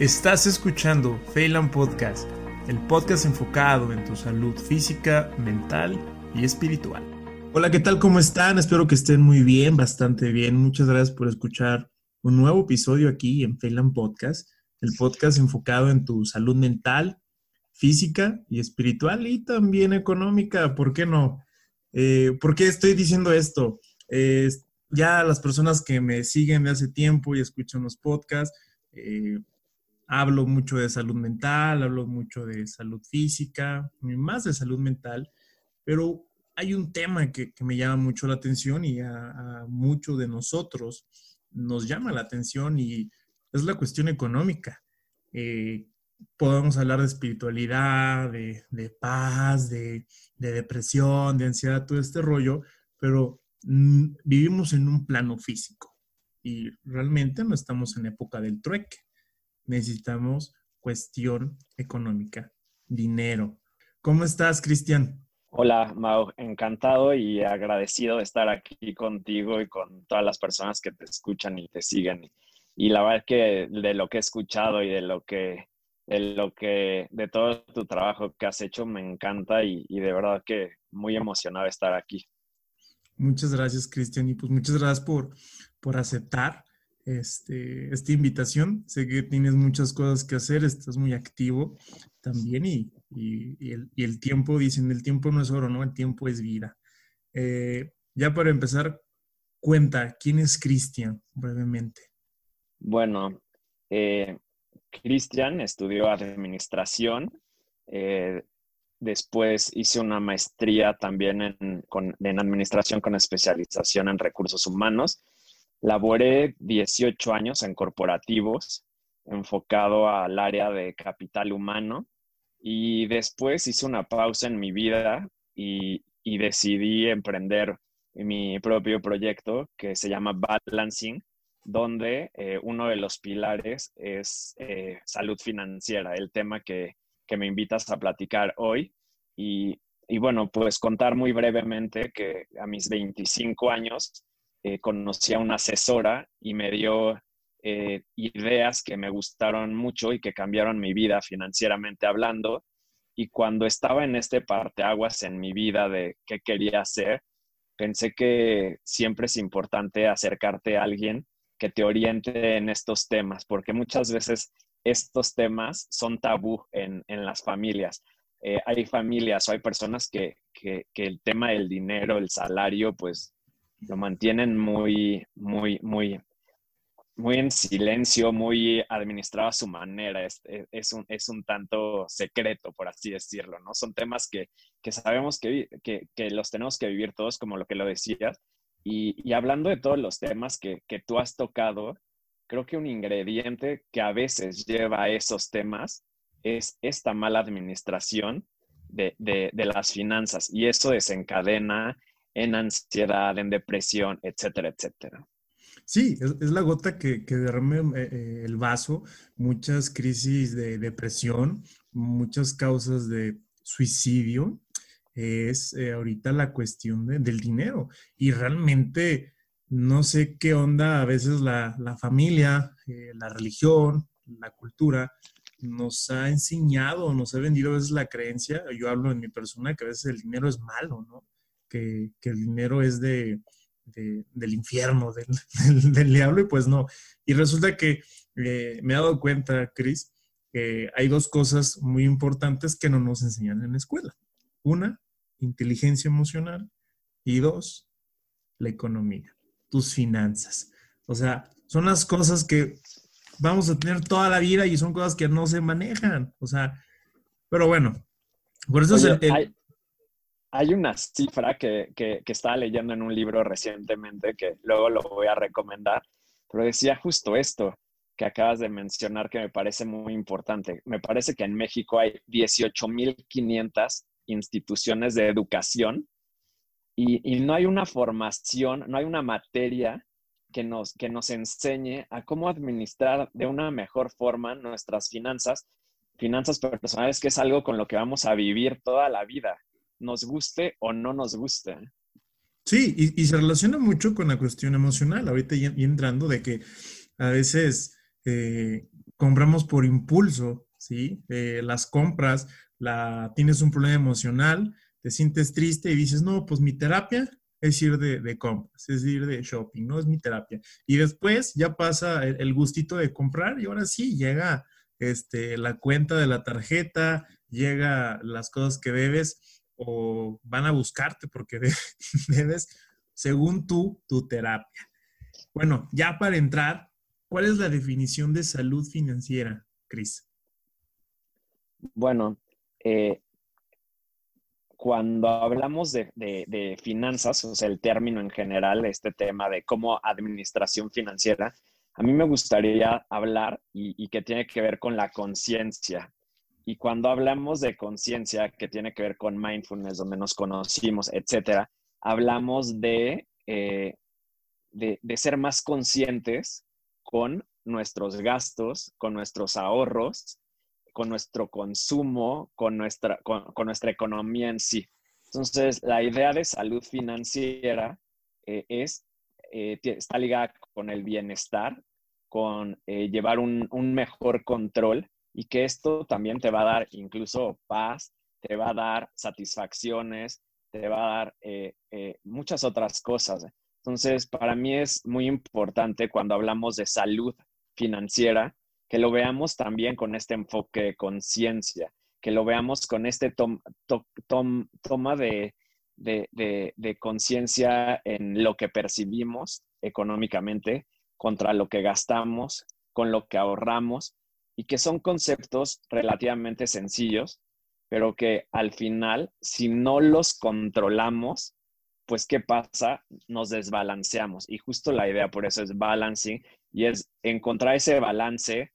Estás escuchando Phelan Podcast, el podcast enfocado en tu salud física, mental y espiritual. Hola, ¿qué tal? ¿Cómo están? Espero que estén muy bien, bastante bien. Muchas gracias por escuchar un nuevo episodio aquí en Phelan Podcast, el podcast enfocado en tu salud mental, física y espiritual y también económica, ¿por qué no? Eh, ¿Por qué estoy diciendo esto? Ya las personas que me siguen de hace tiempo y escuchan los podcasts, eh, hablo mucho de salud mental, hablo mucho de salud física, más de salud mental, pero hay un tema que, me llama mucho la atención y a, muchos de nosotros nos llama la atención y es la cuestión económica. Eh, podemos hablar de espiritualidad, de, paz, de, de, depresión, de ansiedad, todo este rollo, pero mm, vivimos en un plano físico y realmente no estamos en época del trueque necesitamos cuestión económica, dinero. ¿Cómo estás, Cristian? Hola, Mau, encantado y agradecido de estar aquí contigo y con todas las personas que te escuchan y te siguen. Y la verdad que de lo que he escuchado y de lo que, de lo que, de todo tu trabajo que has hecho, me encanta y, y de verdad que muy emocionado de estar aquí. Muchas gracias, Cristian, y pues muchas gracias por, por aceptar este, esta invitación. Sé que tienes muchas cosas que hacer, estás muy activo también y, el, tiempo, dicen, el tiempo no es oro, ¿no? El tiempo es vida. Eh, ya para empezar, cuenta, ¿quién es Cristian brevemente? Bueno, eh, Cristian estudió administración. Eh, después hice una maestría también en, en administración con especialización en recursos humanos Laboré 18 años en corporativos, enfocado al área de capital humano y después hice una pausa en mi vida y, decidí emprender mi propio proyecto que se llama Balancing, donde eh, uno de los pilares es eh, salud financiera, el tema que, me invitas a platicar hoy. Y, y bueno, pues contar muy brevemente que a mis 25 años eh, conocí a una asesora y me dio eh, ideas que me gustaron mucho y que cambiaron mi vida financieramente hablando. Y cuando estaba en este parteaguas en mi vida de qué quería hacer, pensé que siempre es importante acercarte a alguien que te oriente en estos temas, porque muchas veces estos temas son tabú en, las familias. Eh, hay familias o hay personas que, que, el tema del dinero, el salario, pues lo mantienen muy, muy, muy, muy en silencio, muy administrado a su manera. Es, es, un, es un tanto secreto, por así decirlo, ¿no? Son temas que, que sabemos que, que, que, los tenemos que vivir todos, como lo que lo decías. Y, y hablando de todos los temas que, que tú has tocado, creo que un ingrediente que a veces lleva a esos temas es esta mala administración de, de, de, las finanzas y eso desencadena en ansiedad, en depresión, etcétera, etcétera. Sí, es, la gota que, que derrame eh, eh, el vaso, muchas crisis de depresión, muchas causas de suicidio, es eh, ahorita la cuestión del dinero. Y realmente no sé qué onda a veces la, la familia, la religión, la cultura nos ha enseñado, nos ha vendido a veces la creencia, yo hablo en mi persona, que a veces el dinero es malo, ¿no? Que, el dinero es de, del infierno, del, diablo, y pues no. Y resulta que eh, me he dado cuenta, Cris, que hay dos cosas muy importantes que no nos enseñan en la escuela. Una, inteligencia emocional, y dos, la economía, tus finanzas. O sea, son las cosas que vamos a tener toda la vida y son cosas que no se manejan. O sea, pero bueno, por eso es el, hay una cifra que, que, estaba leyendo en un libro recientemente que luego lo voy a recomendar, pero decía justo esto que acabas de mencionar que me parece muy importante. Me parece que en México hay 18.500 instituciones de educación y, y, no hay una formación, no hay una materia que nos, que nos enseñe a cómo administrar de una mejor forma nuestras finanzas, finanzas personales, que es algo con lo que vamos a vivir toda la vida nos guste o no nos guste. Sí, y, se relaciona mucho con la cuestión emocional, ahorita y entrando de que a veces eh, compramos por impulso, ¿sí? Eh, las compras, la, tienes un problema emocional, te sientes triste y dices, no, pues mi terapia es ir de, compras, es ir de shopping, ¿no? Es mi terapia. Y después ya pasa el, gustito de comprar y ahora sí llega este, la cuenta de la tarjeta, llega las cosas que debes o van a buscarte porque debes, según tú, tu terapia. Bueno, ya para entrar, ¿cuál es la definición de salud financiera, Cris? Bueno, eh, cuando hablamos de, finanzas, o sea, el término en general, este tema de cómo administración financiera, a mí me gustaría hablar y, que tiene que ver con la conciencia. Y cuando hablamos de conciencia, que tiene que ver con mindfulness, donde nos conocimos, etcétera, hablamos de, eh, de, de ser más conscientes con nuestros gastos, con nuestros ahorros con nuestro consumo, con nuestra, con, nuestra economía en sí. Entonces, la idea de salud financiera eh, es, eh, está ligada con el bienestar, con eh, llevar un, un, mejor control y que esto también te va a dar incluso paz, te va a dar satisfacciones, te va a dar muchas otras cosas. Entonces, para mí es muy importante cuando hablamos de salud financiera, que lo veamos también con este enfoque de conciencia, que lo veamos con este toma de, conciencia en lo que percibimos económicamente contra lo que gastamos, con lo que ahorramos, y que son conceptos relativamente sencillos, pero que al final, si no los controlamos, pues ¿qué pasa? Nos desbalanceamos. Y justo la idea por eso es balancing y es encontrar ese balance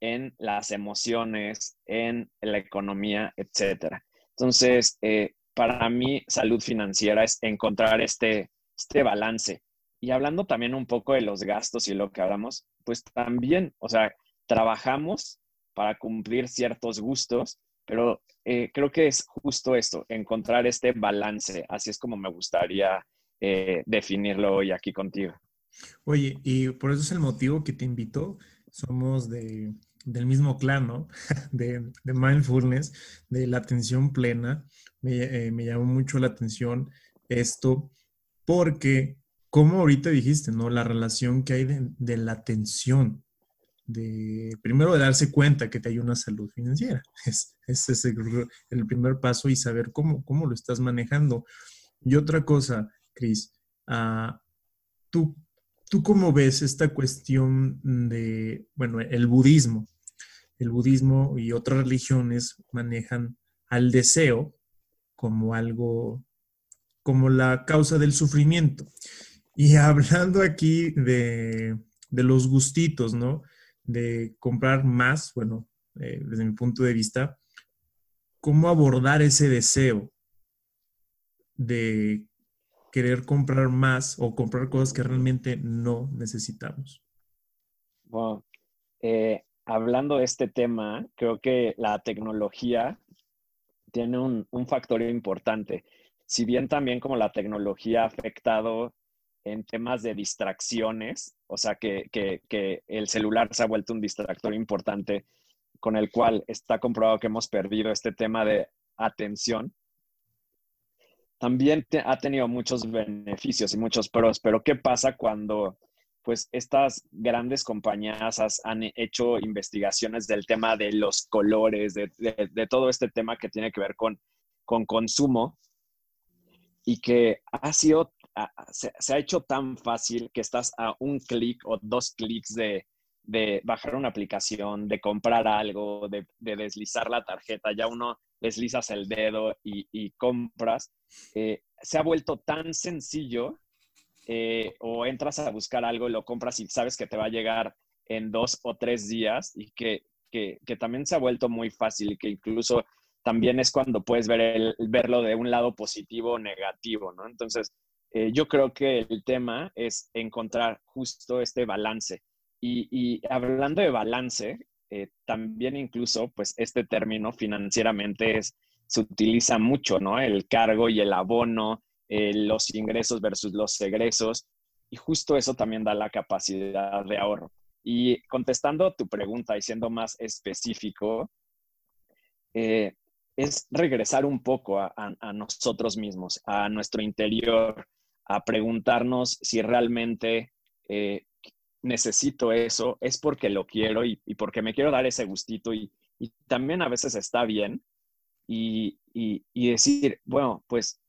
en las emociones, en la economía, etcétera. Entonces, eh, para mí, salud financiera es encontrar este, este balance. Y hablando también un poco de los gastos y lo que hablamos, pues también, o sea, trabajamos para cumplir ciertos gustos, pero eh, creo que es justo esto, encontrar este balance. Así es como me gustaría eh, definirlo hoy aquí contigo. Oye, y por eso es el motivo que te invito. Somos de, del mismo clan, ¿no? De, mindfulness, de la atención plena. Me, eh, me, llamó mucho la atención esto porque, como ahorita dijiste, ¿no? La relación que hay de, la atención, de primero de darse cuenta que te hay una salud financiera. Es, es, el, primer paso y saber cómo, cómo lo estás manejando. Y otra cosa, Cris, uh, tú, ¿tú cómo ves esta cuestión de, bueno, el budismo? el budismo y otras religiones manejan al deseo como algo, como la causa del sufrimiento. Y hablando aquí de, los gustitos, ¿no? De comprar más, bueno, eh, desde mi punto de vista, ¿cómo abordar ese deseo de querer comprar más o comprar cosas que realmente no necesitamos? Bueno, eh, hablando de este tema, creo que la tecnología tiene un, factor importante. Si bien también como la tecnología ha afectado en temas de distracciones, o sea que, que, el celular se ha vuelto un distractor importante con el cual está comprobado que hemos perdido este tema de atención, también ha tenido muchos beneficios y muchos pros, pero ¿qué pasa cuando pues estas grandes compañías han hecho investigaciones del tema de los colores, de, todo este tema que tiene que ver con, con consumo y que ha sido, se, ha hecho tan fácil que estás a un clic o dos clics de, bajar una aplicación, de comprar algo, de, deslizar la tarjeta, ya uno deslizas el dedo y, compras. Eh, se ha vuelto tan sencillo eh, o entras a buscar algo y lo compras y sabes que te va a llegar en dos o tres días y que, también se ha vuelto muy fácil y que incluso también es cuando puedes ver el, verlo de un lado positivo o negativo, ¿no? Entonces, eh, yo creo que el tema es encontrar justo este balance. Y, hablando de balance, eh, también incluso, pues este término financieramente es, se utiliza mucho, ¿no? El cargo y el abono, eh, los ingresos versus los egresos, y justo eso también da la capacidad de ahorro. Y contestando tu pregunta y siendo más específico, eh, es regresar un poco a, nosotros mismos, a nuestro interior, a preguntarnos si realmente eh, necesito eso, es porque lo quiero y, porque me quiero dar ese gustito y, también a veces está bien y, decir, bueno, pues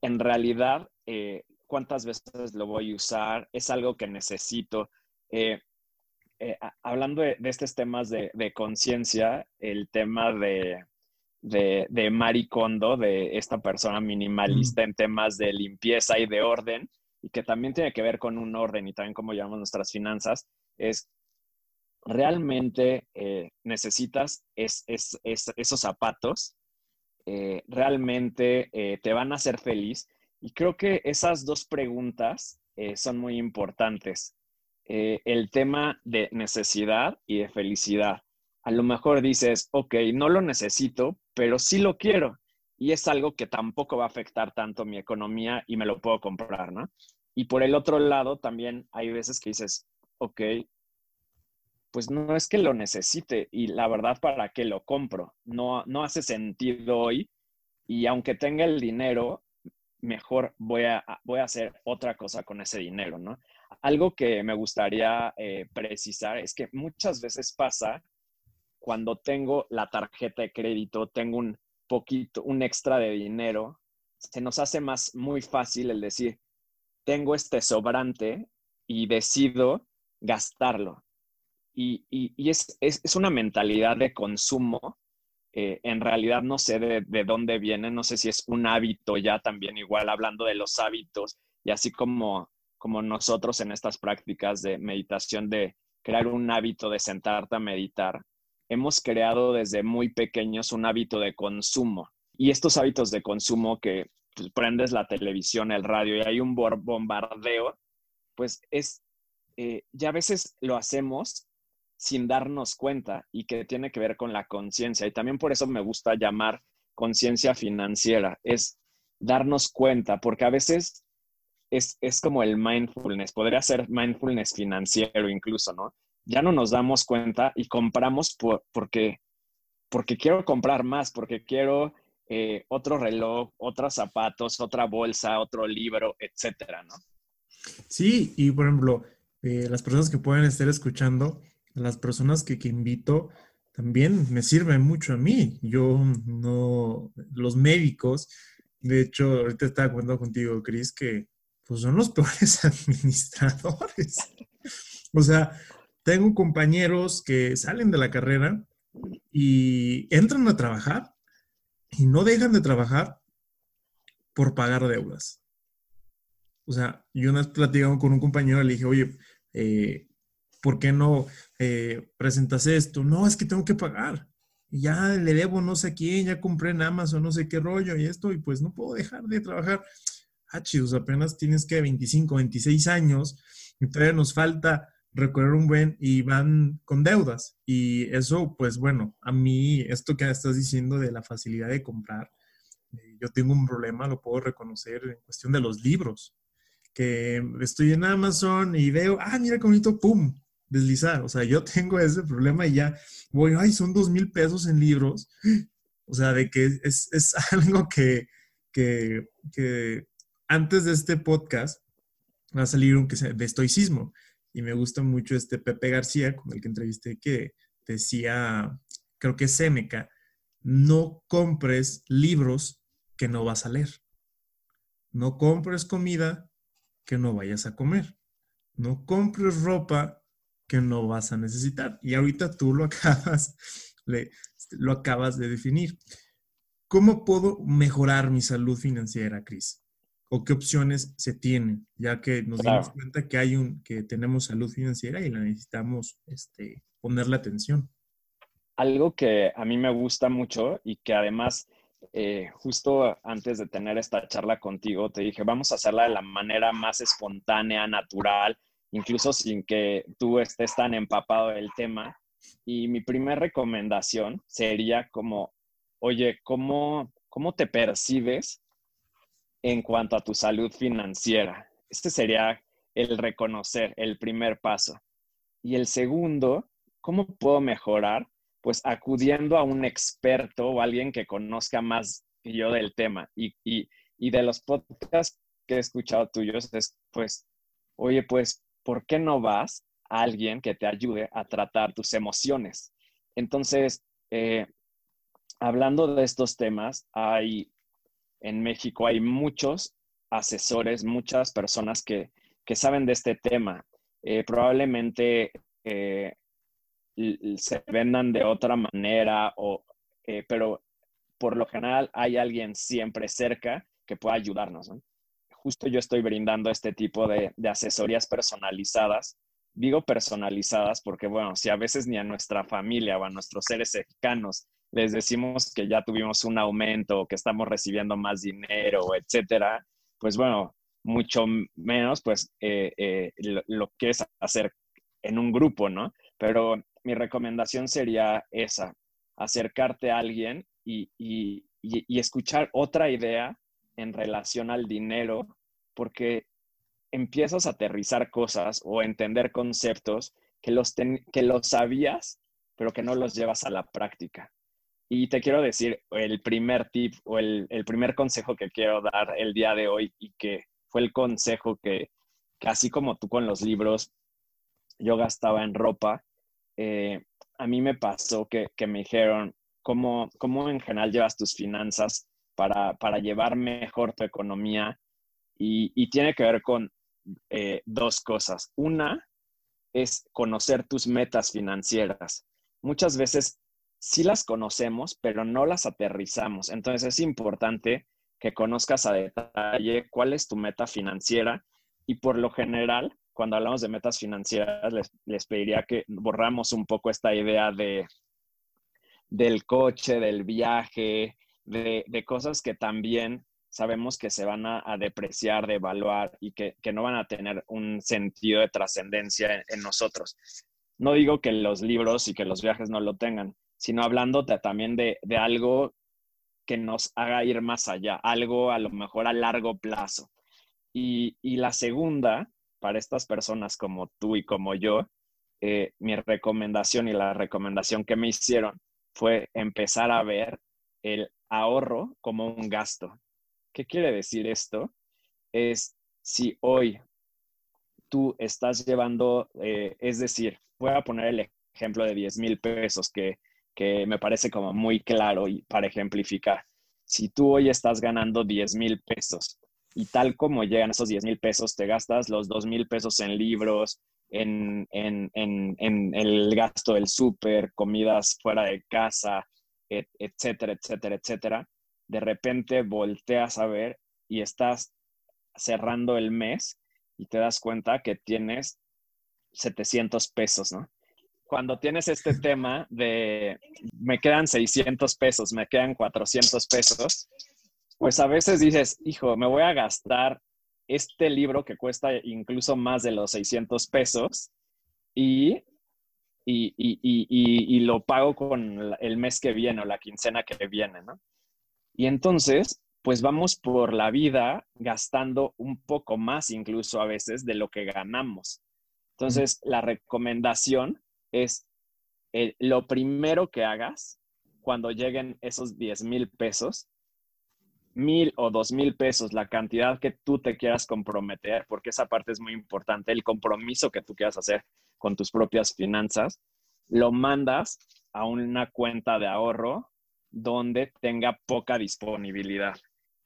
en realidad, eh, ¿cuántas veces lo voy a usar? ¿Es algo que necesito? Eh, hablando de, estos temas de, conciencia, el tema de, de, de Kondo, de esta persona minimalista en temas de limpieza y de orden, y que también tiene que ver con un orden y también cómo llevamos nuestras finanzas, es realmente eh, necesitas esos zapatos, eh, realmente eh, te van a hacer feliz. Y creo que esas dos preguntas son muy importantes. el tema de necesidad y de felicidad. A lo mejor dices, ok, no lo necesito, pero sí lo quiero y es algo que tampoco va a afectar tanto mi economía y me lo puedo comprar, ¿no? Y por el otro lado, también hay veces que dices, ok, pues no es que lo necesite y la verdad, ¿para qué lo compro? No, no hace sentido hoy y aunque tenga el dinero, mejor voy a, voy a hacer otra cosa con ese dinero, ¿no? Algo que me gustaría eh, precisar es que muchas veces pasa cuando tengo la tarjeta de crédito, tengo un poquito, un extra de dinero, se nos hace más muy fácil el decir, tengo este sobrante y decido gastarlo. Y, es, una mentalidad de consumo. Eh, en realidad no sé de, de, dónde viene, no sé si es un hábito ya también, igual hablando de los hábitos, y así como, como nosotros en estas prácticas de meditación, de crear un hábito de sentarte a meditar, hemos creado desde muy pequeños un hábito de consumo. Y estos hábitos de consumo que pues, prendes la televisión, el radio y hay un bombardeo, pues es, eh, ya a veces lo hacemos sin darnos cuenta y que tiene que ver con la conciencia. Y también por eso me gusta llamar conciencia financiera, es darnos cuenta, porque a veces es, es, como el mindfulness, podría ser mindfulness financiero incluso, ¿no? Ya no nos damos cuenta y compramos por, porque, porque quiero comprar más, porque quiero eh, otro reloj, otros zapatos, otra bolsa, otro libro, etcétera, ¿no? Sí, y por ejemplo, eh, las personas que pueden estar escuchando, las personas que, que invito, también me sirven mucho a mí. Yo no, los médicos, de hecho, ahorita estaba comentando contigo, Cris, que pues son los peores administradores. o sea, tengo compañeros que salen de la carrera y entran a trabajar y no dejan de trabajar por pagar deudas. O sea, yo una vez platicando con un compañero, le dije, oye, eh, ¿por qué no eh, presentas esto? No, es que tengo que pagar. ya le debo no sé quién, ya compré en Amazon, no sé qué rollo y esto, y pues no puedo dejar de trabajar. Ah, chicos, apenas tienes que 25, 26 años y todavía nos falta recorrer un buen y van con deudas. Y eso, pues bueno, a mí, esto que estás diciendo de la facilidad de comprar, eh, yo tengo un problema, lo puedo reconocer en cuestión de los libros, que estoy en Amazon y veo, ah, mira qué bonito, ¡pum! Deslizar. O sea, yo tengo ese problema y ya voy, ay, son dos mil pesos en libros. O sea, de que es, es algo que, que, que antes de este podcast va a salir un que sea de estoicismo y me gusta mucho este Pepe García, con el que entrevisté, que decía, creo que es Seneca, no compres libros que no vas a leer. No compres comida que no vayas a comer. No compres ropa que no vas a necesitar. Y ahorita tú lo acabas, lo acabas de definir. ¿Cómo puedo mejorar mi salud financiera, Cris? O qué opciones se tienen, ya que nos dimos cuenta que hay un, que tenemos salud financiera y la necesitamos este, ponerle atención. Algo que a mí me gusta mucho y que además, eh, justo antes de tener esta charla contigo, te dije, vamos a hacerla de la manera más espontánea, natural, incluso sin que tú estés tan empapado del tema. Y mi primera recomendación sería como, oye, ¿cómo, cómo te percibes en cuanto a tu salud financiera. Este sería el reconocer, el primer paso. Y el segundo, ¿cómo puedo mejorar? Pues acudiendo a un experto o alguien que conozca más que yo del tema. Y, y de los podcasts que he escuchado tuyos es, pues, oye, pues, ¿por qué no vas a alguien que te ayude a tratar tus emociones? Entonces, eh, hablando de estos temas, hay en México hay muchos asesores, muchas personas que, saben de este tema. Eh, probablemente eh, se vendan de otra manera, o, pero por lo general hay alguien siempre cerca que pueda ayudarnos. Justo yo estoy brindando este tipo de, de asesorías personalizadas digo personalizadas porque, bueno, si a veces ni a nuestra familia o a nuestros seres cercanos les decimos que ya tuvimos un aumento que estamos recibiendo más dinero, etcétera, pues bueno, mucho menos, pues eh, eh, lo, que es hacer en un grupo, ¿no? Pero mi recomendación sería esa, acercarte a alguien y, y, y escuchar otra idea en relación al dinero, porque empiezas a aterrizar cosas o entender conceptos que los, que los sabías, pero que no los llevas a la práctica. Y te quiero decir, el primer tip o el, primer consejo que quiero dar el día de hoy y que fue el consejo que, así como tú con los libros, yo gastaba en ropa, eh, a mí me pasó que, me dijeron, ¿cómo, ¿cómo, en general llevas tus finanzas para, para llevar mejor tu economía? Y, y, tiene que ver con eh, dos cosas. Una es conocer tus metas financieras. Muchas veces sí las conocemos, pero no las aterrizamos. Entonces es importante que conozcas a detalle cuál es tu meta financiera y por lo general, cuando hablamos de metas financieras, les, pediría que borramos un poco esta idea de del coche, del viaje, de, de cosas que también sabemos que se van a, depreciar, devaluar y que, no van a tener un sentido de trascendencia en, nosotros. No digo que los libros y que los viajes no lo tengan, sino hablando también de, algo que nos haga ir más allá, algo a lo mejor a largo plazo. Y, la segunda, para estas personas como tú y como yo, eh, mi recomendación y la recomendación que me hicieron fue empezar a ver el ahorro como un gasto. ¿Qué quiere decir esto? Es si hoy tú estás llevando, eh, es decir, voy a poner el ejemplo de 10 mil pesos que, me parece como muy claro y para ejemplificar. Si tú hoy estás ganando 10 mil pesos y tal como llegan esos 10 mil pesos, te gastas los 2 mil pesos en libros, en, en, en el gasto del súper, comidas fuera de casa, etcétera, etcétera, etcétera de repente volteas a ver y estás cerrando el mes y te das cuenta que tienes 700 pesos, ¿no? Cuando tienes este tema de me quedan 600 pesos, me quedan 400 pesos, pues a veces dices, hijo, me voy a gastar este libro que cuesta incluso más de los 600 pesos y, y, y lo pago con el mes que viene o la quincena que viene, ¿no? Y entonces, pues vamos por la vida gastando un poco más incluso a veces de lo que ganamos. Entonces, la recomendación es eh, lo primero que hagas cuando lleguen esos 10 mil pesos, mil o dos mil pesos, la cantidad que tú te quieras comprometer, porque esa parte es muy importante, el compromiso que tú quieras hacer con tus propias finanzas, lo mandas a una cuenta de ahorro donde tenga poca disponibilidad.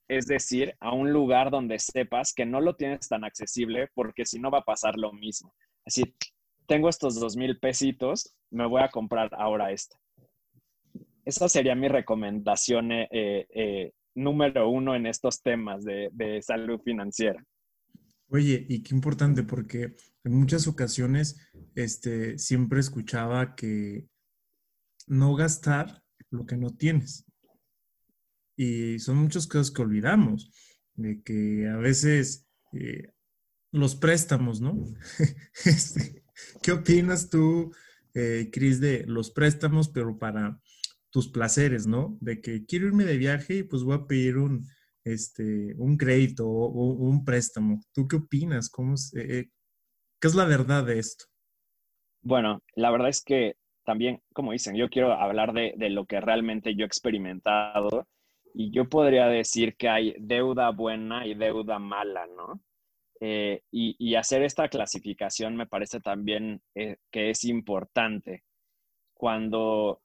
Es decir, a un lugar donde sepas que no lo tienes tan accesible porque si no va a pasar lo mismo. Así, tengo estos dos mil pesitos, me voy a comprar ahora esto. Esa sería mi recomendación eh, eh, número uno en estos temas de, salud financiera. Oye, y qué importante porque en muchas ocasiones este, siempre escuchaba que no gastar lo que no tienes. Y son muchas cosas que olvidamos, de que a veces eh, los préstamos, ¿no? Este, ¿Qué opinas tú, eh, Cris, de los préstamos, pero para tus placeres, ¿no? De que quiero irme de viaje y pues voy a pedir un, este, un crédito o, un préstamo. ¿Tú qué opinas? ¿Cómo eh, ¿Qué es la verdad de esto? Bueno, la verdad es que también, como dicen, yo quiero hablar de, de lo que realmente yo he experimentado y yo podría decir que hay deuda buena y deuda mala, ¿no? Eh, y, hacer esta clasificación me parece también eh, que es importante. Cuando,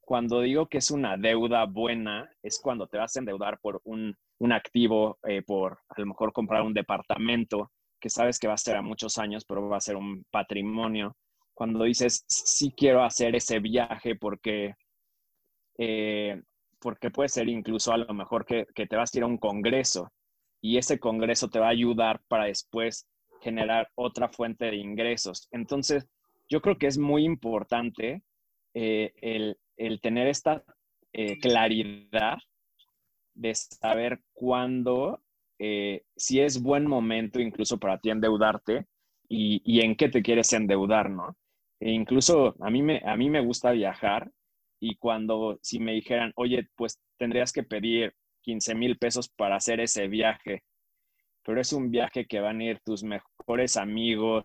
cuando digo que es una deuda buena, es cuando te vas a endeudar por un, un activo, eh, por a lo mejor comprar un departamento que sabes que va a ser a muchos años, pero va a ser un patrimonio. Cuando dices, sí quiero hacer ese viaje porque, porque puede ser incluso a lo mejor que, que te vas a ir a un congreso y ese congreso te va a ayudar para después generar otra fuente de ingresos. Entonces, yo creo que es muy importante eh, el, tener esta eh, claridad de saber cuándo, eh, si es buen momento incluso para ti endeudarte y, en qué te quieres endeudar, ¿no? E incluso a mí, me, a mí me gusta viajar y cuando, si me dijeran, oye, pues tendrías que pedir 15 mil pesos para hacer ese viaje, pero es un viaje que van a ir tus mejores amigos,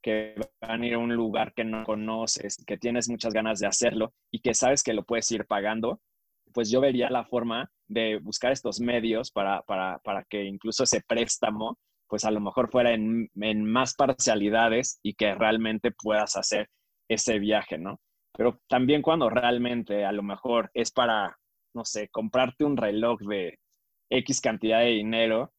que van a ir a un lugar que no conoces, que tienes muchas ganas de hacerlo y que sabes que lo puedes ir pagando, pues yo vería la forma de buscar estos medios para, para, para que incluso ese préstamo, pues a lo mejor fuera en, en más parcialidades y que realmente puedas hacer ese viaje, ¿no? Pero también cuando realmente a lo mejor es para no sé, comprarte un reloj de X cantidad de dinero,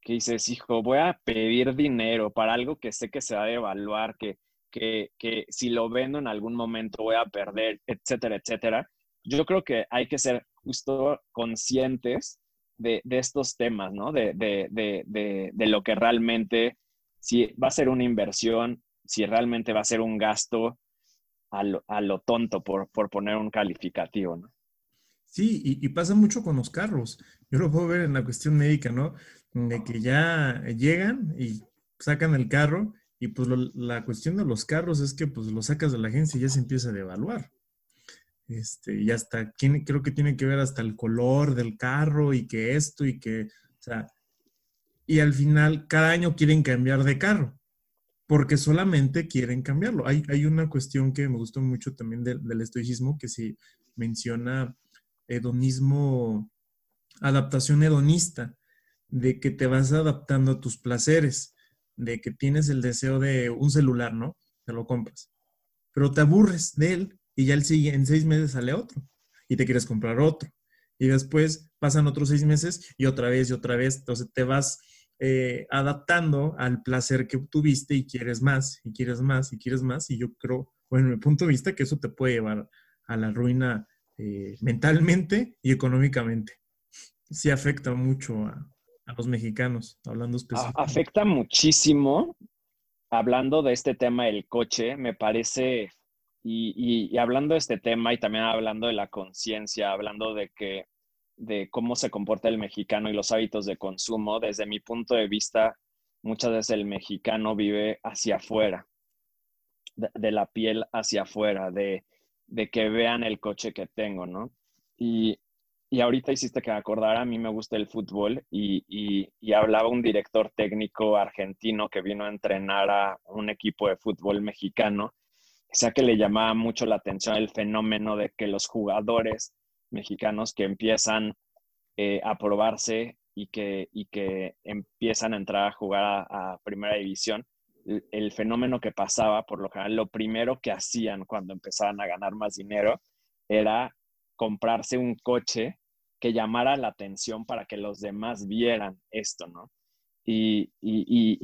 que dices, hijo, voy a pedir dinero para algo que sé que se va a devaluar, que, que, que si lo vendo en algún momento voy a perder, etcétera, etcétera. Yo creo que hay que ser justo conscientes de, de estos temas, ¿no? De, de, de, lo que realmente, si va a ser una inversión, si realmente va a ser un gasto a lo, lo tonto, por, por poner un calificativo, ¿no? Sí, y, pasa mucho con los carros. Yo lo puedo ver en la cuestión médica, ¿no? De que ya llegan y sacan el carro y pues la cuestión de los carros es que pues lo sacas de la agencia y ya se empieza a devaluar. Este, y hasta, creo que tiene que ver hasta el color del carro y que esto y que, o sea, y al final cada año quieren cambiar de carro porque solamente quieren cambiarlo. Hay, hay una cuestión que me gustó mucho también del, del estoicismo que se menciona hedonismo, adaptación hedonista, de que te vas adaptando a tus placeres, de que tienes el deseo de un celular, ¿no? Te lo compras. Pero te aburres de él y ya el en seis meses sale otro y te quieres comprar otro. Y después pasan otros seis meses y otra vez y otra vez. Entonces te vas eh, adaptando al placer que tuviste y quieres más y quieres más y quieres más. Y yo creo, bueno, mi punto de vista, que eso te puede llevar a la ruina eh, mentalmente y económicamente. Sí afecta mucho a, los mexicanos, hablando específicamente. Afecta muchísimo, hablando de este tema del coche, me parece, y, y, hablando de este tema y también hablando de la conciencia, hablando de que de cómo se comporta el mexicano y los hábitos de consumo, desde mi punto de vista, muchas veces el mexicano vive hacia afuera, de la piel hacia afuera, de, de que vean el coche que tengo, ¿no? Y, y ahorita hiciste que acordara, a mí me gusta el fútbol y, y, hablaba un director técnico argentino que vino a entrenar a un equipo de fútbol mexicano, o sea que le llamaba mucho la atención el fenómeno de que los jugadores mexicanos que empiezan eh, a probarse y que, y que empiezan a entrar a jugar a primera división, el fenómeno que pasaba, por lo general, lo primero que hacían cuando empezaban a ganar más dinero era comprarse un coche que llamara la atención para que los demás vieran esto, ¿no? Y,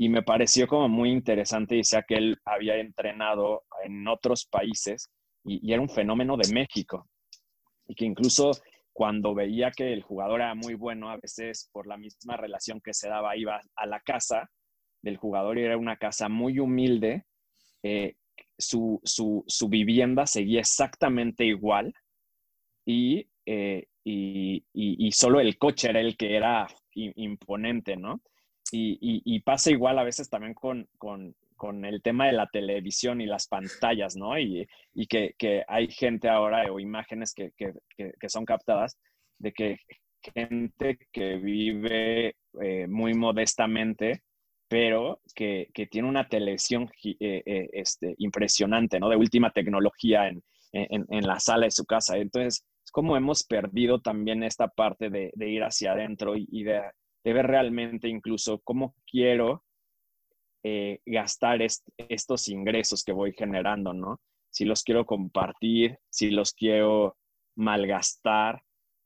me pareció como muy interesante, decía que él había entrenado en otros países y, y era un fenómeno de México. Y que incluso cuando veía que el jugador era muy bueno, a veces por la misma relación que se daba, iba a la casa del jugador y era una casa muy humilde. Eh, su, vivienda seguía exactamente igual eh, y, y, solo el coche era el que era imponente, ¿no? Y, pasa igual a veces también con, el tema de la televisión y las pantallas, ¿no? Y, que, hay gente ahora o imágenes que, que, son captadas de que gente que vive eh, muy modestamente pero que, tiene una televisión eh, eh, este, impresionante, ¿no? De última tecnología en, la sala de su casa. Entonces, es como hemos perdido también esta parte de, ir hacia adentro y, de, ver realmente incluso cómo quiero eh, gastar estos ingresos que voy generando, ¿no? Si los quiero compartir, si los quiero malgastar,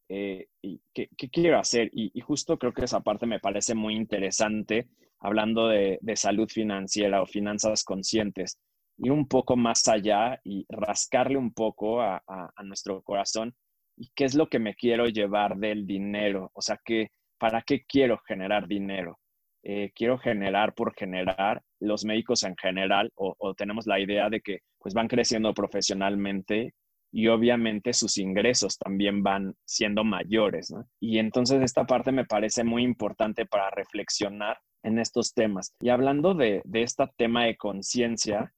y qué, quiero hacer. Y, justo creo que esa parte me parece muy interesante hablando de, salud financiera o finanzas conscientes, ir un poco más allá y rascarle un poco a, nuestro corazón y qué es lo que me quiero llevar del dinero, o sea, que, ¿para qué quiero generar dinero? Eh, quiero generar por generar, los médicos en general, o, tenemos la idea de que pues van creciendo profesionalmente y obviamente sus ingresos también van siendo mayores, Y entonces esta parte me parece muy importante para reflexionar en estos temas. Y hablando de, este tema de conciencia,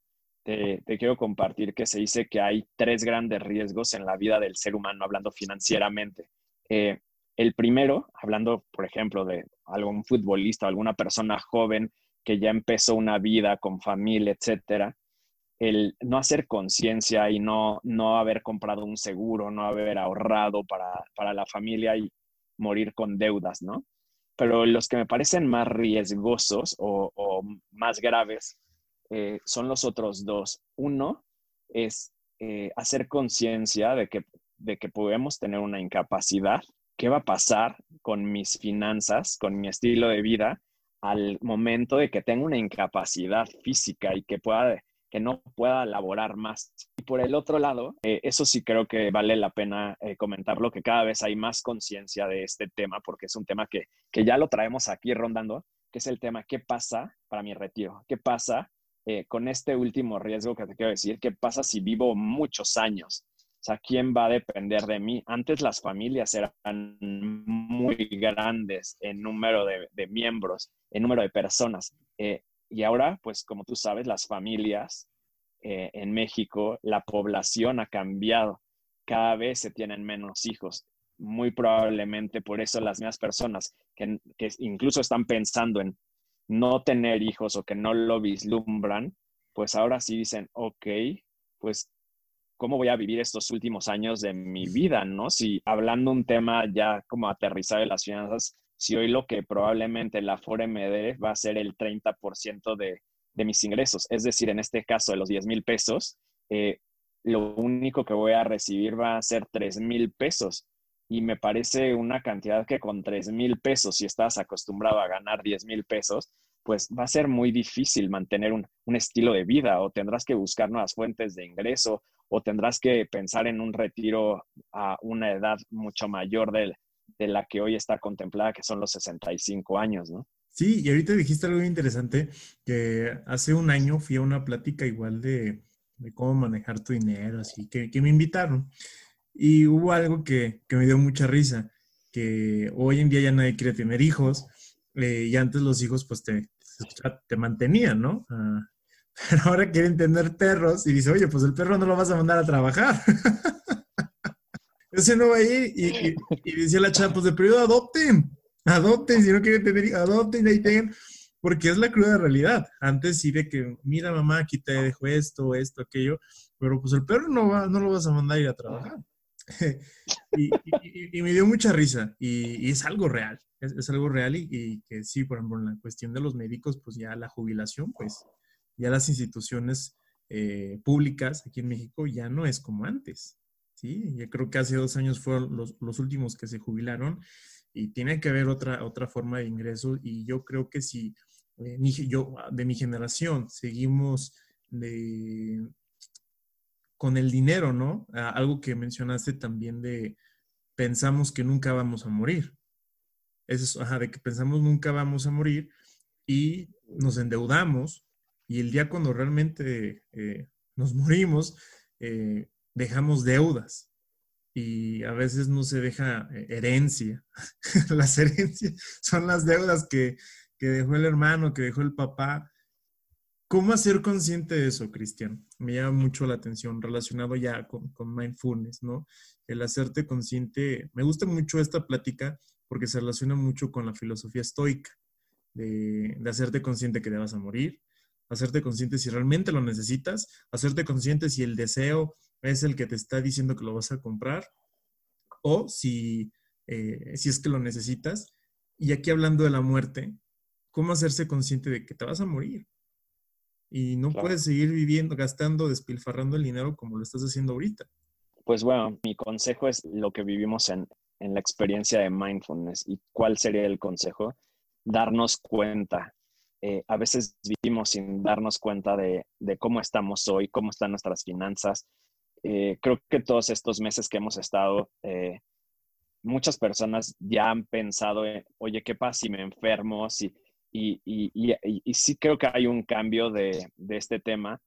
te, quiero compartir que se dice que hay tres grandes riesgos en la vida del ser humano, hablando financieramente. Eh, el primero, hablando, por ejemplo, de algún futbolista o alguna persona joven que ya empezó una vida con familia, etcétera, el no hacer conciencia y no, no haber comprado un seguro, no haber ahorrado para, para la familia y morir con deudas, ¿no? Pero los que me parecen más riesgosos o, más graves eh, son los otros dos. Uno es eh, hacer conciencia de que, de que podemos tener una incapacidad. ¿Qué va a pasar con mis finanzas, con mi estilo de vida al momento de que tenga una incapacidad física y que pueda que no pueda laborar más. Por el otro lado, eh, eso sí creo que vale la pena eh, comentarlo, que cada vez hay más conciencia de este tema, porque es un tema que, que, ya lo traemos aquí rondando, que es el tema, ¿qué pasa para mi retiro? ¿Qué pasa eh, con este último riesgo que te quiero decir? ¿Qué pasa si vivo muchos años? O sea, ¿quién va a depender de mí? Antes las familias eran muy grandes en número de, de miembros, en número de personas. Eh, y ahora, pues como tú sabes, las familias eh, en México, la población ha cambiado. Cada vez se tienen menos hijos. Muy probablemente por eso las mismas personas que, que incluso están pensando en no tener hijos o que no lo vislumbran, pues ahora sí dicen, ok, pues cómo voy a vivir estos últimos años de mi vida, ¿no? Si hablando un tema ya como aterrizar de las finanzas, si hoy lo que probablemente la FORE me dé va a ser el 30% de, de mis ingresos, es decir, en este caso de los 10 mil pesos, eh, lo único que voy a recibir va a ser 3 mil pesos. Y me parece una cantidad que con 3 mil pesos, si estás acostumbrado a ganar 10 mil pesos, pues va a ser muy difícil mantener un, un, estilo de vida o tendrás que buscar nuevas fuentes de ingreso o tendrás que pensar en un retiro a una edad mucho mayor del, de la que hoy está contemplada, que son los 65 años, ¿no? Sí, y ahorita dijiste algo interesante, que hace un año fui a una plática igual de, cómo manejar tu dinero, así que, me invitaron. Y hubo algo que, me dio mucha risa, que hoy en día ya nadie quiere tener hijos, eh, y antes los hijos pues te, te mantenían, ¿no? Ah, pero ahora quieren tener perros y dice, oye, pues el perro no lo vas a mandar a trabajar. Ese no va a ir y, decía la chava, pues de periodo adopten, adopten, si no quieren tener hijos, adopten y ahí tengan, porque es la cruda realidad. Antes sí de que, mira mamá, aquí te dejo esto, esto, aquello, pero pues el perro no, va, no lo vas a mandar a ir a trabajar. y, me dio mucha risa y, es algo real, es, algo real y, que sí, por ejemplo, en la cuestión de los médicos, pues ya la jubilación, pues ya las instituciones eh, públicas aquí en México ya no es como antes. Sí, yo creo que hace dos años fueron los, últimos que se jubilaron y tiene que haber otra, otra forma de ingreso y yo creo que si eh, yo, de mi generación seguimos con el dinero, ¿no? algo que mencionaste también de pensamos que nunca vamos a morir. Eso ajá, de que pensamos nunca vamos a morir y nos endeudamos y el día cuando realmente eh, nos morimos, eh, dejamos deudas y a veces no se deja eh, herencia. las herencias son las deudas que, dejó el hermano, que dejó el papá. ¿Cómo hacer consciente de eso, Cristian? Me llama mucho la atención relacionado ya con, con, mindfulness, ¿no? El hacerte consciente. Me gusta mucho esta plática porque se relaciona mucho con la filosofía estoica. de, de hacerte consciente que te vas a morir, hacerte consciente si realmente lo necesitas, hacerte consciente si el deseo es el que te está diciendo que lo vas a comprar o si, eh, si es que lo necesitas. Y aquí hablando de la muerte, ¿cómo hacerse consciente de que te vas a morir? Y no puedes seguir viviendo, gastando, despilfarrando el dinero como lo estás haciendo ahorita. Pues bueno, mi consejo es lo que vivimos en, en la experiencia de mindfulness. ¿Y cuál sería el consejo? Darnos cuenta eh, a veces vivimos sin darnos cuenta de, cómo estamos hoy, cómo están nuestras finanzas. Eh, creo que todos estos meses que hemos estado, eh, muchas personas ya han pensado, oye, ¿qué pasa si me enfermo? Si, y, y, sí creo que hay un cambio de, este tema,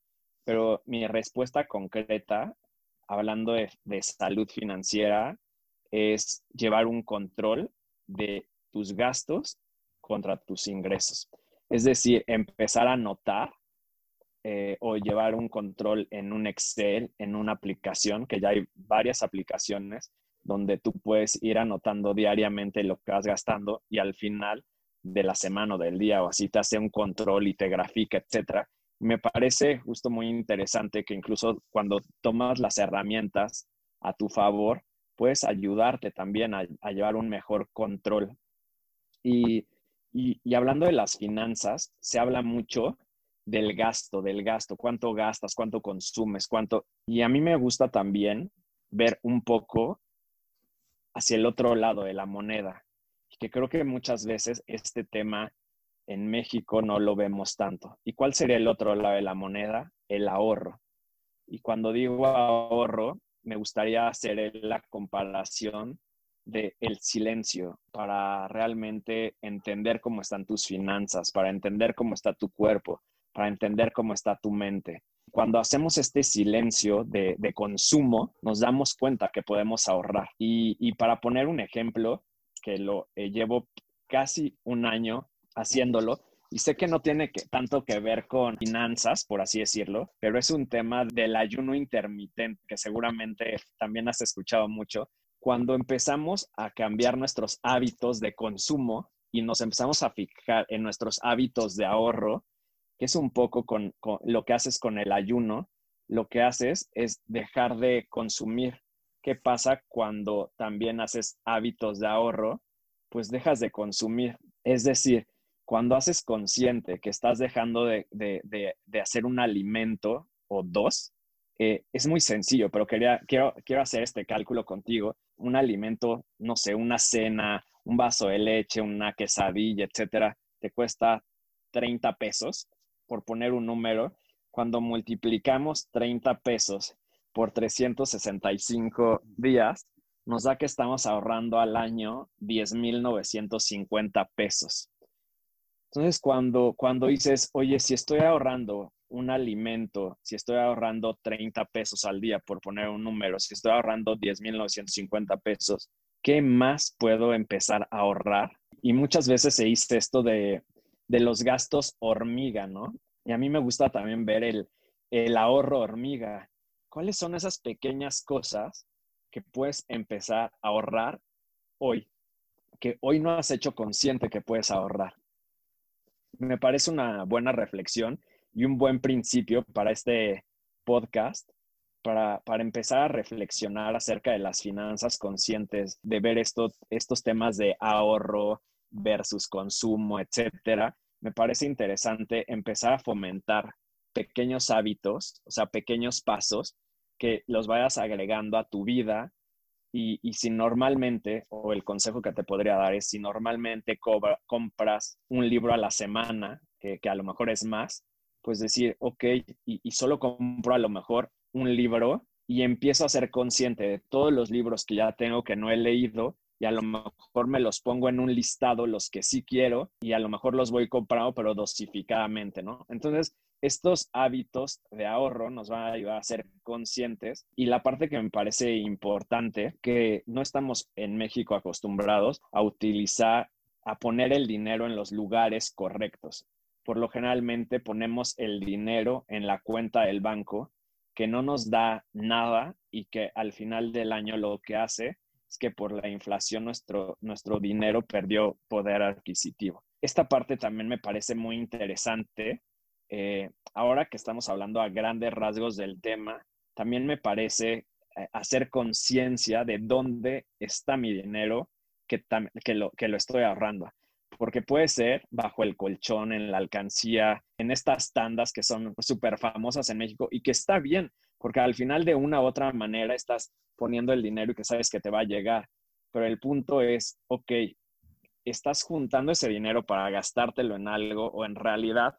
pero mi respuesta concreta, hablando de, de salud financiera, es llevar un control de tus gastos contra tus ingresos. Es decir, empezar a notar eh, o llevar un control en un Excel, en una aplicación, que ya hay varias aplicaciones donde tú puedes ir anotando diariamente lo que vas gastando y al final de la semana o del día o así te hace un control y te grafica, etcétera. Me parece justo muy interesante que incluso cuando tomas las herramientas a tu favor, puedes ayudarte también a, llevar un mejor control. Y y, hablando de las finanzas, se habla mucho del gasto, del gasto, cuánto gastas, cuánto consumes, cuánto... Y a mí me gusta también ver un poco hacia el otro lado de la moneda, que creo que muchas veces este tema en México no lo vemos tanto. ¿Y cuál sería el otro lado de la moneda? El ahorro. Y cuando digo ahorro, me gustaría hacer la comparación de el silencio para realmente entender cómo están tus finanzas, para entender cómo está tu cuerpo, para entender cómo está tu mente. Cuando hacemos este silencio de, consumo, nos damos cuenta que podemos ahorrar. Y, para poner un ejemplo, que lo eh, llevo casi un año haciéndolo, y sé que no tiene tanto que ver con finanzas, por así decirlo, pero es un tema del ayuno intermitente, que seguramente también has escuchado mucho, cuando empezamos a cambiar nuestros hábitos de consumo y nos empezamos a fijar en nuestros hábitos de ahorro, que es un poco con, lo que haces con el ayuno, lo que haces es dejar de consumir. ¿Qué pasa cuando también haces hábitos de ahorro? Pues dejas de consumir. Es decir, cuando haces consciente que estás dejando de, de hacer un alimento o dos, eh, es muy sencillo, pero quería, quiero, quiero hacer este cálculo contigo. Un alimento, no sé, una cena, un vaso de leche, una quesadilla, etcétera, te cuesta 30 pesos, por poner un número. Cuando multiplicamos 30 pesos por 365 días, nos da que estamos ahorrando al año 10,950 pesos. Entonces, cuando, cuando dices, oye, si estoy ahorrando un alimento, si estoy ahorrando 30 pesos al día, por poner un número, si estoy ahorrando 10,950 pesos, ¿qué más puedo empezar a ahorrar? Y muchas veces se dice esto de, los gastos hormiga, ¿no? Y a mí me gusta también ver el, el ahorro hormiga. ¿Cuáles son esas pequeñas cosas que puedes empezar a ahorrar hoy? Que hoy no has hecho consciente que puedes ahorrar. Me parece una buena reflexión y un buen principio para este podcast, para, empezar a reflexionar acerca de las finanzas conscientes, de ver estos temas de ahorro versus consumo, etcétera. Me parece interesante empezar a fomentar pequeños hábitos, o sea, pequeños pasos que los vayas agregando a tu vida. Y, si normalmente, o el consejo que te podría dar es si normalmente compras un libro a la semana, que, que, a lo mejor es más, pues decir, ok, y, solo compro a lo mejor un libro y empiezo a ser consciente de todos los libros que ya tengo que no he leído y a lo mejor me los pongo en un listado los que sí quiero y a lo mejor los voy comprando pero dosificadamente, ¿no? Entonces, estos hábitos de ahorro nos van a ayudar a ser conscientes y la parte que me parece importante, que no estamos en México acostumbrados a utilizar, a poner el dinero en los lugares correctos por lo generalmente ponemos el dinero en la cuenta del banco que no nos da nada y que al final del año lo que hace es que por la inflación nuestro, nuestro dinero perdió poder adquisitivo. esta parte también me parece muy interesante. Eh, ahora que estamos hablando a grandes rasgos del tema, también me parece eh, hacer conciencia de dónde está mi dinero que, que, lo, que lo estoy ahorrando. Porque puede ser bajo el colchón, en la alcancía, en estas tandas que son súper famosas en México y que está bien, porque al final de una u otra manera estás poniendo el dinero y que sabes que te va a llegar. Pero el punto es, ok, estás juntando ese dinero para gastártelo en algo o en realidad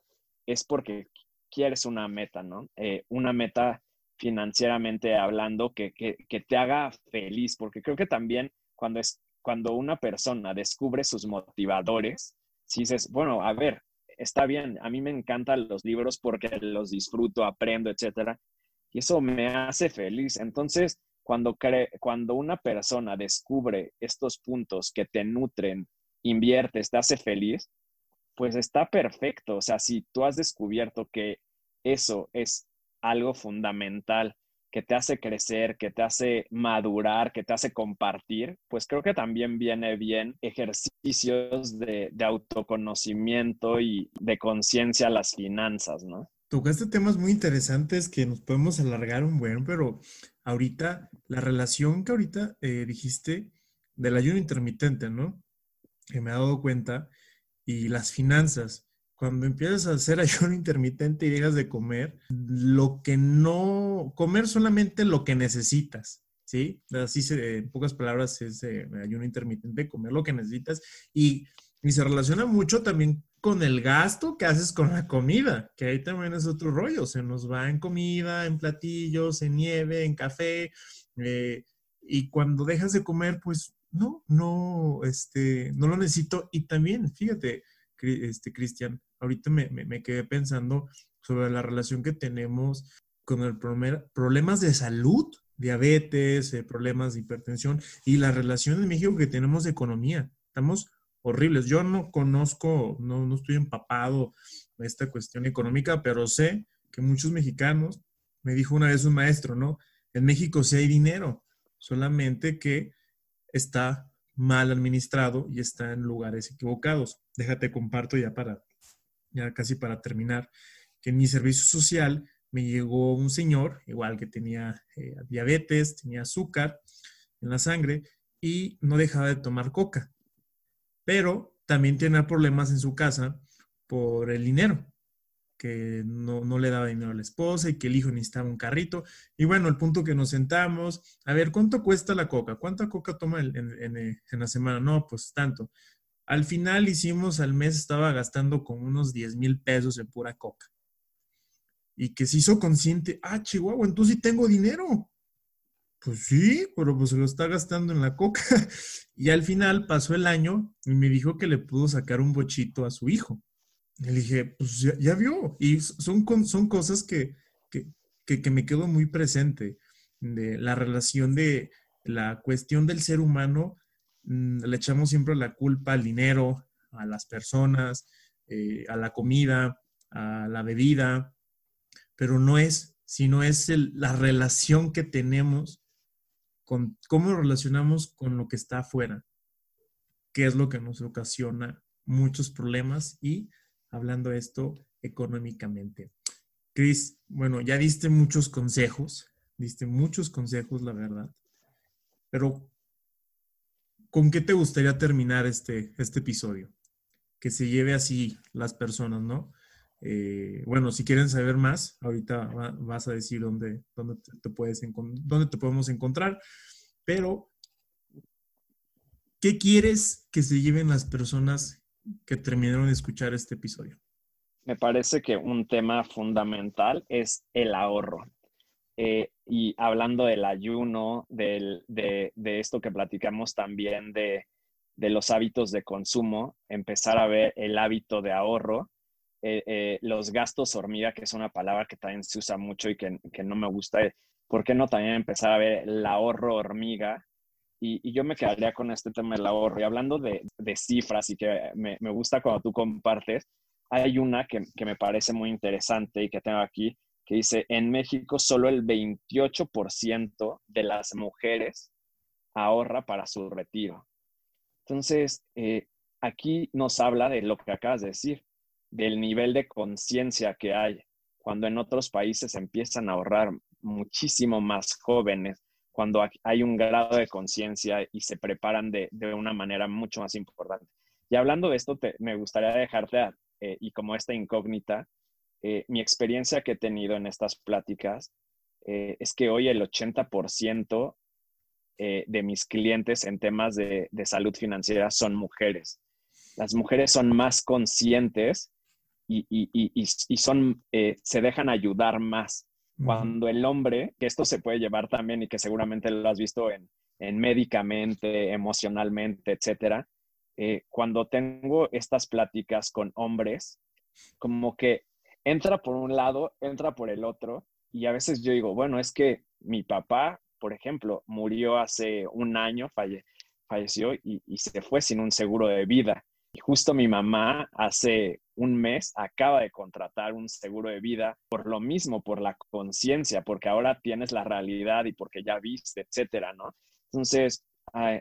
es porque quieres una meta, ¿no? Eh, una meta financieramente hablando que, te haga feliz, porque creo que también cuando, es, cuando una persona descubre sus motivadores, si dices, bueno, a ver, está bien, a mí me encantan los libros porque los disfruto, aprendo, etcétera, y eso me hace feliz. Entonces, cuando, cuando una persona descubre estos puntos que te nutren inviertes, te hace feliz, pues está perfecto. O sea, si tú has descubierto que eso es algo fundamental, que te hace crecer, que te hace madurar, que te hace compartir, pues creo que también viene bien ejercicios de, autoconocimiento y de conciencia a las finanzas, ¿no? Tocaste temas muy interesantes que nos podemos alargar un buen, pero ahorita la relación que ahorita eh, dijiste del ayuno intermitente, ¿no? que me he dado cuenta, y las finanzas. Cuando empiezas a hacer ayuno intermitente y dejas de comer, lo que no, comer solamente lo que necesitas, ¿sí? Así se, en pocas palabras es eh, ayuno intermitente, comer lo que necesitas y, y se relaciona mucho también con el gasto que haces con la comida, que ahí también es otro rollo, se nos va en comida, en platillos, en nieve, en café, eh, y cuando dejas de comer, pues no, no, este, no lo necesito. Y también, fíjate, este, Cristian, ahorita me, quedé pensando sobre la relación que tenemos con el problemas de salud, diabetes, eh, problemas de hipertensión y la relación en México que tenemos de economía. Estamos horribles. Yo no conozco, no, no estoy empapado en esta cuestión económica, pero sé que muchos mexicanos, me dijo una vez un maestro, ¿no? En México sí hay dinero, solamente que está mal administrado y está en lugares equivocados. Déjate comparto ya para, ya casi para terminar, que en mi servicio social me llegó un señor, igual que tenía eh, diabetes, tenía azúcar en la sangre y no dejaba de tomar coca. Pero también tenía problemas en su casa por el dinero que no, le daba dinero a la esposa y que el hijo necesitaba un carrito. Y bueno, el punto que nos sentamos, a ver, ¿cuánto cuesta la coca? ¿Cuánta coca toma en, en, la semana? No, pues tanto. Al final hicimos, al mes estaba gastando como unos 10 mil pesos en pura coca. Y que se hizo consciente, ah, Chihuahua, entonces sí tengo dinero. Pues sí, pero pues se lo está gastando en la coca. Y al final pasó el año y me dijo que le pudo sacar un bochito a su hijo. Le dije, pues ya, vio. Y son, son cosas que, que, me quedo muy presente. De la relación de la cuestión del ser humano, mm, le echamos siempre la culpa al dinero, a las personas, eh, a la comida, a la bebida, pero no es, sino es la relación que tenemos con cómo relacionamos con lo que está afuera, que es lo que nos ocasiona muchos problemas y hablando esto económicamente. Cris, bueno, ya diste muchos consejos, diste muchos consejos, la verdad, pero ¿con qué te gustaría terminar este, este episodio? Que se lleve así las personas, ¿no? Eh, bueno, si quieren saber más, ahorita vas a decir dónde, dónde, te puedes dónde te podemos encontrar, pero ¿qué quieres que se lleven las personas que terminaron de escuchar este episodio? Me parece que un tema fundamental es el ahorro. Eh, y hablando del ayuno, de, esto que platicamos también de, los hábitos de consumo, empezar a ver el hábito de ahorro, eh, eh, los gastos hormiga, que es una palabra que también se usa mucho y que, que no me gusta, ¿por qué no también empezar a ver el ahorro hormiga? Y, yo me quedaría con este tema del ahorro. Y hablando de, cifras y que me, gusta cuando tú compartes, hay una que, me parece muy interesante y que tengo aquí, que dice, en México solo el 28% de las mujeres ahorra para su retiro. Entonces, eh, aquí nos habla de lo que acabas de decir, del nivel de conciencia que hay, cuando en otros países empiezan a ahorrar muchísimo más jóvenes, cuando hay un grado de conciencia y se preparan de, una manera mucho más importante. Y hablando de esto, me gustaría dejarte, eh, y como esta incógnita, eh, mi experiencia que he tenido en estas pláticas eh, es que hoy el 80% de mis clientes en temas de, salud financiera son mujeres. Las mujeres son más conscientes y, y son, se dejan ayudar más cuando el hombre, que esto se puede llevar también y que seguramente lo has visto en, médicamente, emocionalmente, etcétera, eh, cuando tengo estas pláticas con hombres, como que entra por un lado, entra por el otro, y a veces yo digo, bueno, es que mi papá, por ejemplo, murió hace un año, falleció y, y se fue sin un seguro de vida. Y justo mi mamá hace un mes acaba de contratar un seguro de vida por lo mismo, por la conciencia, porque ahora tienes la realidad y porque ya viste, etcétera, ¿no? Entonces,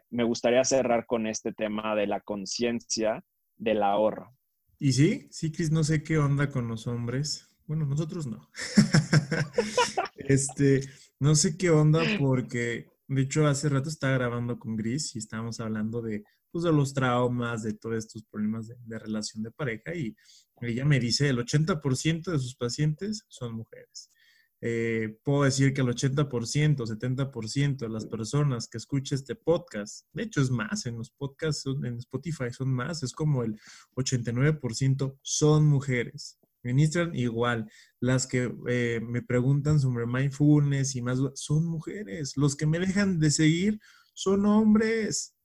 me gustaría cerrar con este tema de la conciencia del ahorro. Y sí, sí, Cris, no sé qué onda con los hombres. Bueno, nosotros no. este, no sé qué onda porque, de hecho, hace rato estaba grabando con Gris y estábamos hablando de pues, de los traumas, de todos estos problemas de, relación de pareja. Y ella me dice, el 80% de sus pacientes son mujeres. Eh, puedo decir que el 80%, 70% de las personas que escuchan este podcast, de hecho es más, en los podcasts, en Spotify son más, es como el 89% son mujeres. Ministran igual. Las que eh, me preguntan sobre mindfulness y más, son mujeres. Los que me dejan de seguir son hombres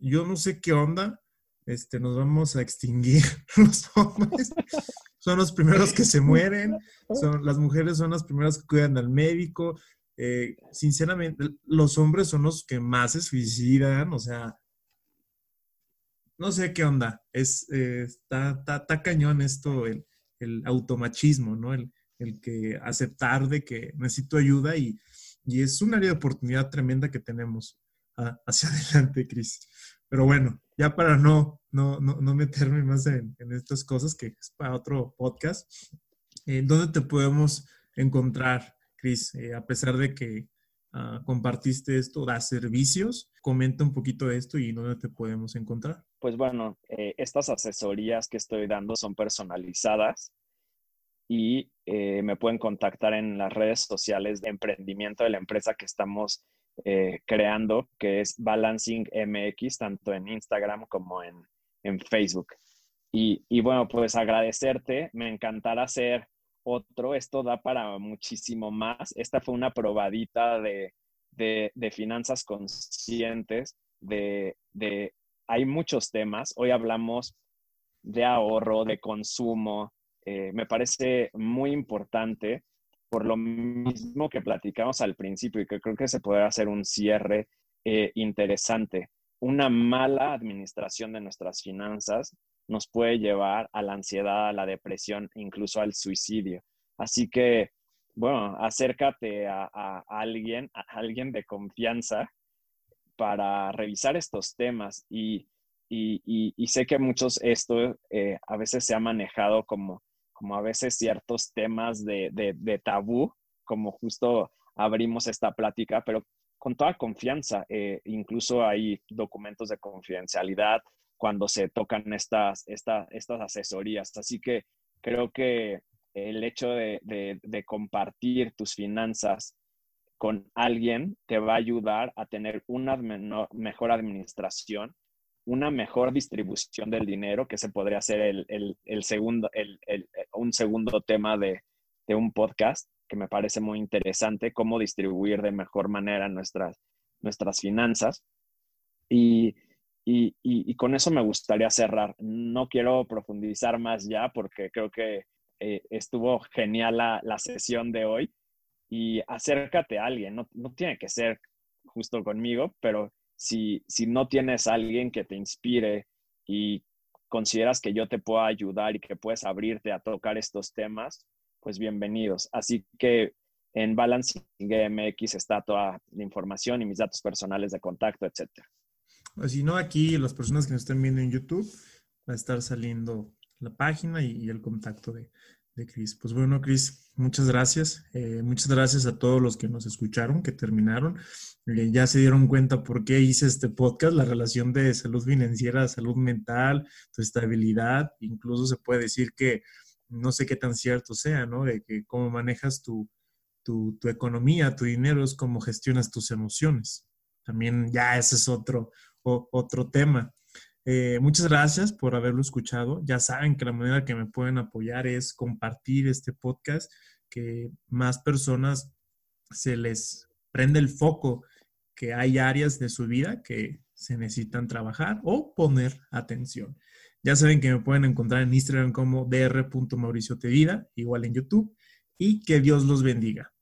yo no sé qué onda, este, nos vamos a extinguir los hombres. Son los primeros que se mueren, son, las mujeres son las primeras que cuidan al médico. Eh, sinceramente, los hombres son los que más se suicidan, o sea, no sé qué onda. Es, eh, está, está, cañón esto, el, el automachismo, ¿no? El, el, que aceptar de que necesito ayuda y, y es un área de oportunidad tremenda que tenemos hacia adelante, Cris. Pero bueno, ya para no, no, no, meterme más en, estas cosas, que es para otro podcast, ¿en dónde te podemos encontrar, Cris? Eh, a pesar de que ah, compartiste esto, das servicios, comenta un poquito de esto y dónde te podemos encontrar. Pues bueno, eh, estas asesorías que estoy dando son personalizadas y eh, me pueden contactar en las redes sociales de emprendimiento de la empresa que estamos eh, creando, que es Balancing MX, tanto en Instagram como en, Facebook. Y, bueno, pues agradecerte, me encantará hacer otro, esto da para muchísimo más. Esta fue una probadita de, finanzas conscientes, de, de, hay muchos temas, hoy hablamos de ahorro, de consumo, eh, me parece muy importante por lo mismo que platicamos al principio y que creo que se puede hacer un cierre eh, interesante. Una mala administración de nuestras finanzas nos puede llevar a la ansiedad, a la depresión, incluso al suicidio. Así que, bueno, acércate a, alguien, a alguien de confianza para revisar estos temas y, sé que muchos esto eh, a veces se ha manejado como como a veces ciertos temas de, tabú, como justo abrimos esta plática, pero con toda confianza. Eh, incluso hay documentos de confidencialidad cuando se tocan estas, estas asesorías. Así que creo que el hecho de, de, compartir tus finanzas con alguien te va a ayudar a tener una mejor administración una mejor distribución del dinero, que se podría ser el, segundo, un segundo tema de, un podcast, que me parece muy interesante, cómo distribuir de mejor manera nuestras, nuestras finanzas. Y, con eso me gustaría cerrar. No quiero profundizar más ya porque creo que eh, estuvo genial la, la, sesión de hoy. Y acércate a alguien, no, no tiene que ser justo conmigo, pero si, no tienes alguien que te inspire y consideras que yo te puedo ayudar y que puedes abrirte a tocar estos temas, pues bienvenidos. Así que en Balancing MX está toda la información y mis datos personales de contacto, etcétera. si no, aquí las personas que nos estén viendo en YouTube, va a estar saliendo la página y, el contacto de, Cris. Pues bueno, Cris, muchas gracias. Eh, muchas gracias a todos los que nos escucharon, que terminaron. Eh, ya se dieron cuenta por qué hice este podcast, la relación de salud financiera, salud mental, tu estabilidad. Incluso se puede decir que no sé qué tan cierto sea, ¿no? De que cómo manejas tu economía, tu dinero, es cómo gestionas tus emociones. También ya ese es otro, otro tema. Eh, muchas gracias por haberlo escuchado. Ya saben que la manera que me pueden apoyar es compartir este podcast, que más personas se les prende el foco, que hay áreas de su vida que se necesitan trabajar o poner atención. Ya saben que me pueden encontrar en Instagram como dr.mauriciotevida, igual en YouTube, y que Dios los bendiga.